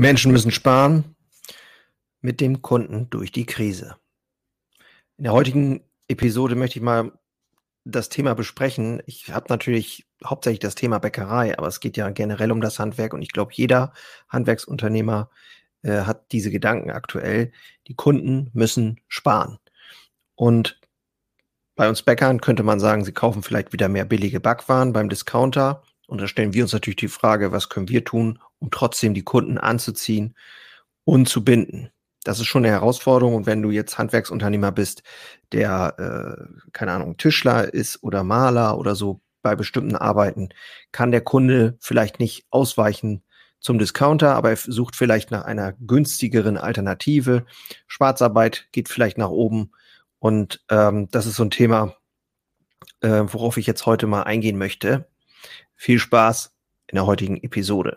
Menschen müssen sparen mit dem Kunden durch die Krise. In der heutigen Episode möchte ich mal das Thema besprechen. Ich habe natürlich hauptsächlich das Thema Bäckerei, aber es geht ja generell um das Handwerk und ich glaube, jeder Handwerksunternehmer äh, hat diese Gedanken aktuell. Die Kunden müssen sparen. Und bei uns Bäckern könnte man sagen, sie kaufen vielleicht wieder mehr billige Backwaren beim Discounter. Und da stellen wir uns natürlich die Frage, was können wir tun, um trotzdem die Kunden anzuziehen und zu binden. Das ist schon eine Herausforderung. Und wenn du jetzt Handwerksunternehmer bist, der, äh, keine Ahnung, Tischler ist oder Maler oder so bei bestimmten Arbeiten, kann der Kunde vielleicht nicht ausweichen zum Discounter, aber er sucht vielleicht nach einer günstigeren Alternative. Schwarzarbeit geht vielleicht nach oben. Und ähm, das ist so ein Thema, äh, worauf ich jetzt heute mal eingehen möchte. Viel Spaß in der heutigen Episode.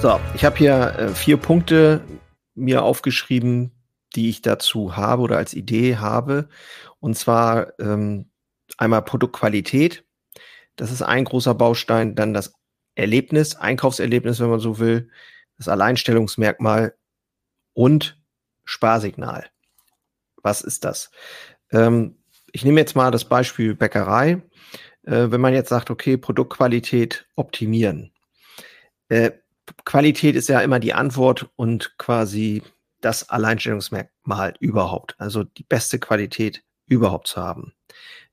So, ich habe hier äh, vier Punkte mir aufgeschrieben, die ich dazu habe oder als Idee habe. Und zwar ähm, einmal Produktqualität. Das ist ein großer Baustein. Dann das Erlebnis, Einkaufserlebnis, wenn man so will, das Alleinstellungsmerkmal und Sparsignal. Was ist das? Ähm, ich nehme jetzt mal das Beispiel Bäckerei. Äh, wenn man jetzt sagt, okay, Produktqualität optimieren. Äh, Qualität ist ja immer die Antwort und quasi das Alleinstellungsmerkmal überhaupt. Also die beste Qualität überhaupt zu haben.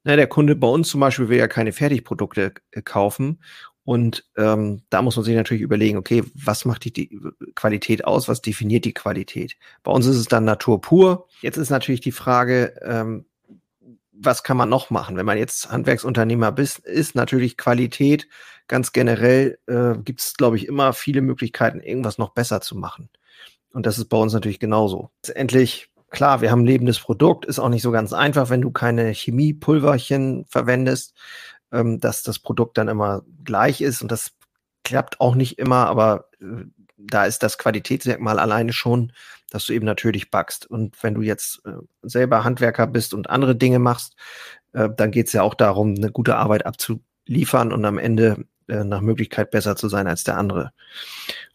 Na, der Kunde bei uns zum Beispiel will ja keine Fertigprodukte äh, kaufen. Und ähm, da muss man sich natürlich überlegen, okay, was macht die, die Qualität aus? Was definiert die Qualität? Bei uns ist es dann Natur pur. Jetzt ist natürlich die Frage, ähm, was kann man noch machen? Wenn man jetzt Handwerksunternehmer bist, ist natürlich Qualität ganz generell, äh, gibt es, glaube ich, immer viele Möglichkeiten, irgendwas noch besser zu machen. Und das ist bei uns natürlich genauso. Letztendlich, klar, wir haben ein lebendes Produkt, ist auch nicht so ganz einfach, wenn du keine Chemiepulverchen verwendest, ähm, dass das Produkt dann immer gleich ist. Und das klappt auch nicht immer, aber äh, da ist das Qualitätsmerkmal alleine schon dass du eben natürlich backst. Und wenn du jetzt äh, selber Handwerker bist und andere Dinge machst, äh, dann geht es ja auch darum, eine gute Arbeit abzuliefern und am Ende äh, nach Möglichkeit besser zu sein als der andere.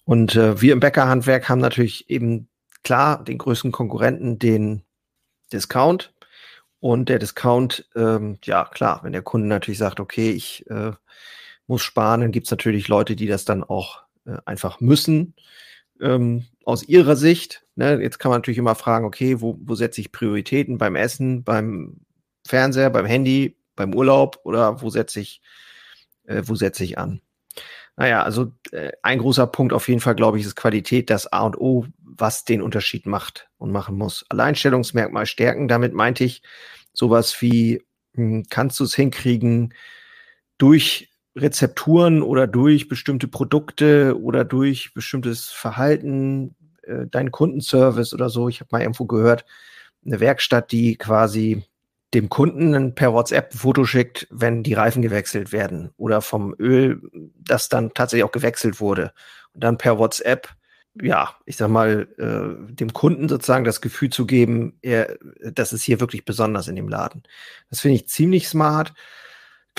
Und äh, wir im Bäckerhandwerk haben natürlich eben klar den größten Konkurrenten, den Discount. Und der Discount, ähm, ja klar, wenn der Kunde natürlich sagt, okay, ich äh, muss sparen, dann gibt es natürlich Leute, die das dann auch äh, einfach müssen ähm, aus Ihrer Sicht, ne, jetzt kann man natürlich immer fragen, okay, wo, wo setze ich Prioritäten beim Essen, beim Fernseher, beim Handy, beim Urlaub oder wo setze ich, äh, wo setze ich an? Naja, also äh, ein großer Punkt auf jeden Fall, glaube ich, ist Qualität, das A und O, was den Unterschied macht und machen muss. Alleinstellungsmerkmal stärken, damit meinte ich sowas wie, hm, kannst du es hinkriegen, durch Rezepturen oder durch bestimmte Produkte oder durch bestimmtes Verhalten, äh, dein Kundenservice oder so. Ich habe mal irgendwo gehört, eine Werkstatt, die quasi dem Kunden per WhatsApp ein Foto schickt, wenn die Reifen gewechselt werden oder vom Öl, das dann tatsächlich auch gewechselt wurde. Und dann per WhatsApp, ja, ich sag mal, äh, dem Kunden sozusagen das Gefühl zu geben, er, das ist hier wirklich besonders in dem Laden. Das finde ich ziemlich smart.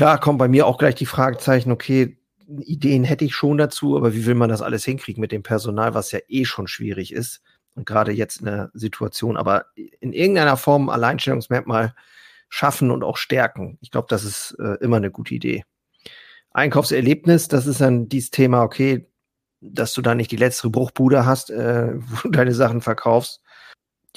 Klar kommen bei mir auch gleich die Fragezeichen, okay, Ideen hätte ich schon dazu, aber wie will man das alles hinkriegen mit dem Personal, was ja eh schon schwierig ist und gerade jetzt in der Situation, aber in irgendeiner Form Alleinstellungsmerkmal schaffen und auch stärken. Ich glaube, das ist äh, immer eine gute Idee. Einkaufserlebnis, das ist dann dieses Thema, okay, dass du da nicht die letzte Bruchbude hast, äh, wo du deine Sachen verkaufst,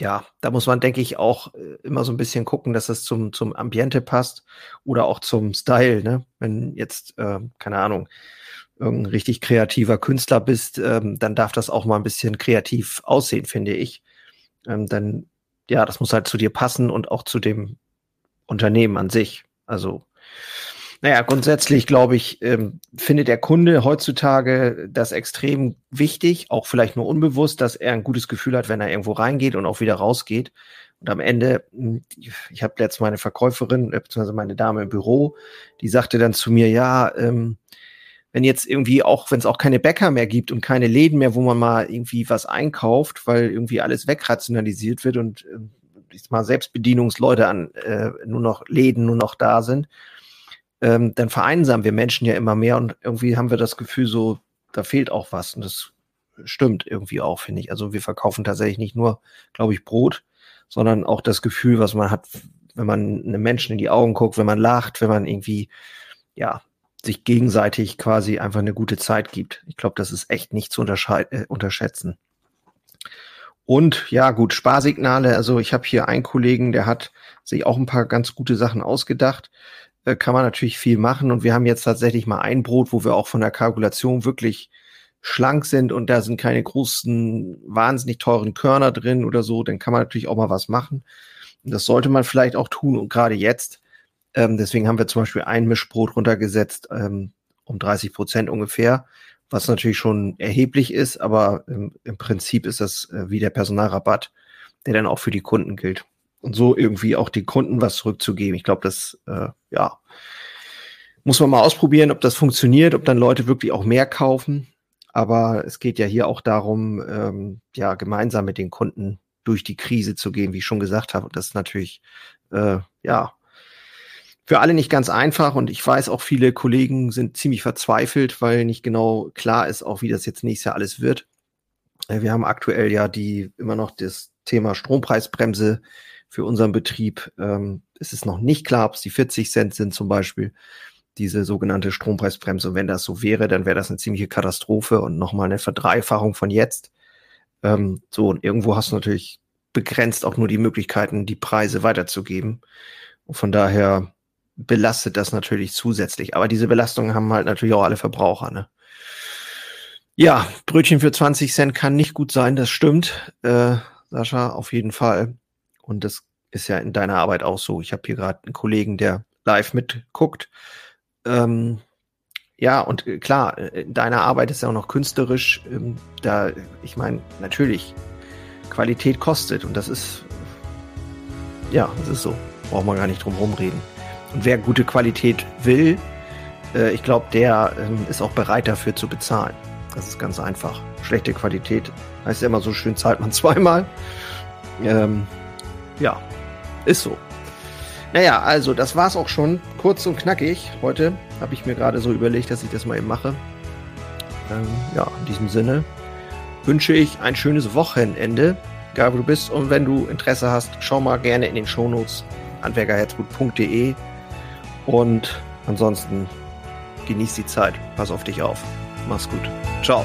ja, da muss man, denke ich, auch äh, immer so ein bisschen gucken, dass das zum, zum Ambiente passt oder auch zum Style. Ne? Wenn jetzt, äh, keine Ahnung, irgendein richtig kreativer Künstler bist, ähm, dann darf das auch mal ein bisschen kreativ aussehen, finde ich. Ähm, dann, ja, das muss halt zu dir passen und auch zu dem Unternehmen an sich. Also, Naja, grundsätzlich glaube ich, ähm, findet der Kunde heutzutage das extrem wichtig, auch vielleicht nur unbewusst, dass er ein gutes Gefühl hat, wenn er irgendwo reingeht und auch wieder rausgeht. Und am Ende, hm, ich habe letztens meine Verkäuferin, äh, beziehungsweise meine Dame im Büro, die sagte dann zu mir, ja, ähm, wenn jetzt irgendwie auch, wenn es auch keine Bäcker mehr gibt und keine Läden mehr, wo man mal irgendwie was einkauft, weil irgendwie alles wegrationalisiert wird und äh, ich mal Selbstbedienungsleute an äh, nur noch Läden nur noch da sind, ähm, dann vereinsamen wir Menschen ja immer mehr und irgendwie haben wir das Gefühl, so, da fehlt auch was. Und das stimmt irgendwie auch, finde ich. Also wir verkaufen tatsächlich nicht nur, glaube ich, Brot, sondern auch das Gefühl, was man hat, wenn man einem Menschen in die Augen guckt, wenn man lacht, wenn man irgendwie, ja, sich gegenseitig quasi einfach eine gute Zeit gibt. Ich glaube, das ist echt nicht zu äh, unterschätzen. Und ja, gut, Sparsignale. Also ich habe hier einen Kollegen, der hat sich auch ein paar ganz gute Sachen ausgedacht äh, kann man natürlich viel machen. Und wir haben jetzt tatsächlich mal ein Brot, wo wir auch von der Kalkulation wirklich schlank sind und da sind keine großen, wahnsinnig teuren Körner drin oder so, dann kann man natürlich auch mal was machen. Und das sollte man vielleicht auch tun und gerade jetzt. Ähm, deswegen haben wir zum Beispiel ein Mischbrot runtergesetzt, ähm, um 30 Prozent ungefähr, was natürlich schon erheblich ist, aber im, im Prinzip ist das äh, wie der Personalrabatt, der dann auch für die Kunden gilt und so irgendwie auch den Kunden was zurückzugeben. Ich glaube, das äh, ja muss man mal ausprobieren, ob das funktioniert, ob dann Leute wirklich auch mehr kaufen. Aber es geht ja hier auch darum, ähm, ja gemeinsam mit den Kunden durch die Krise zu gehen, wie ich schon gesagt habe. Und das ist natürlich äh, ja für alle nicht ganz einfach. Und ich weiß auch, viele Kollegen sind ziemlich verzweifelt, weil nicht genau klar ist, auch wie das jetzt nächstes Jahr alles wird. Äh, wir haben aktuell ja die immer noch das Thema Strompreisbremse für unseren Betrieb. Ähm, ist es noch nicht klar, ob es die 40 Cent sind zum Beispiel, diese sogenannte Strompreisbremse. Und wenn das so wäre, dann wäre das eine ziemliche Katastrophe und nochmal eine Verdreifachung von jetzt. Ähm, so, und irgendwo hast du natürlich begrenzt auch nur die Möglichkeiten, die Preise weiterzugeben. Und von daher belastet das natürlich zusätzlich. Aber diese Belastungen haben halt natürlich auch alle Verbraucher. Ne? Ja, Brötchen für 20 Cent kann nicht gut sein, das stimmt, äh, Sascha, auf jeden Fall. Und das ist ja in deiner Arbeit auch so. Ich habe hier gerade einen Kollegen, der live mitguckt. Ähm, ja, und äh, klar, äh, deine Arbeit ist ja auch noch künstlerisch. Ähm, da, ich meine, natürlich, Qualität kostet und das ist, ja, das ist so. Braucht man gar nicht drum rumreden. Und wer gute Qualität will, äh, ich glaube, der ähm, ist auch bereit dafür zu bezahlen. Das ist ganz einfach. Schlechte Qualität heißt ja immer so schön, zahlt man zweimal. Ähm, ja, ist so. Naja, also das war's auch schon. Kurz und knackig. Heute habe ich mir gerade so überlegt, dass ich das mal eben mache. Ähm, ja, in diesem Sinne wünsche ich ein schönes Wochenende, egal wo du bist. Und wenn du Interesse hast, schau mal gerne in den Shownotes handwerkerherzgut.de und ansonsten genieß die Zeit. Pass auf dich auf. Mach's gut. Ciao.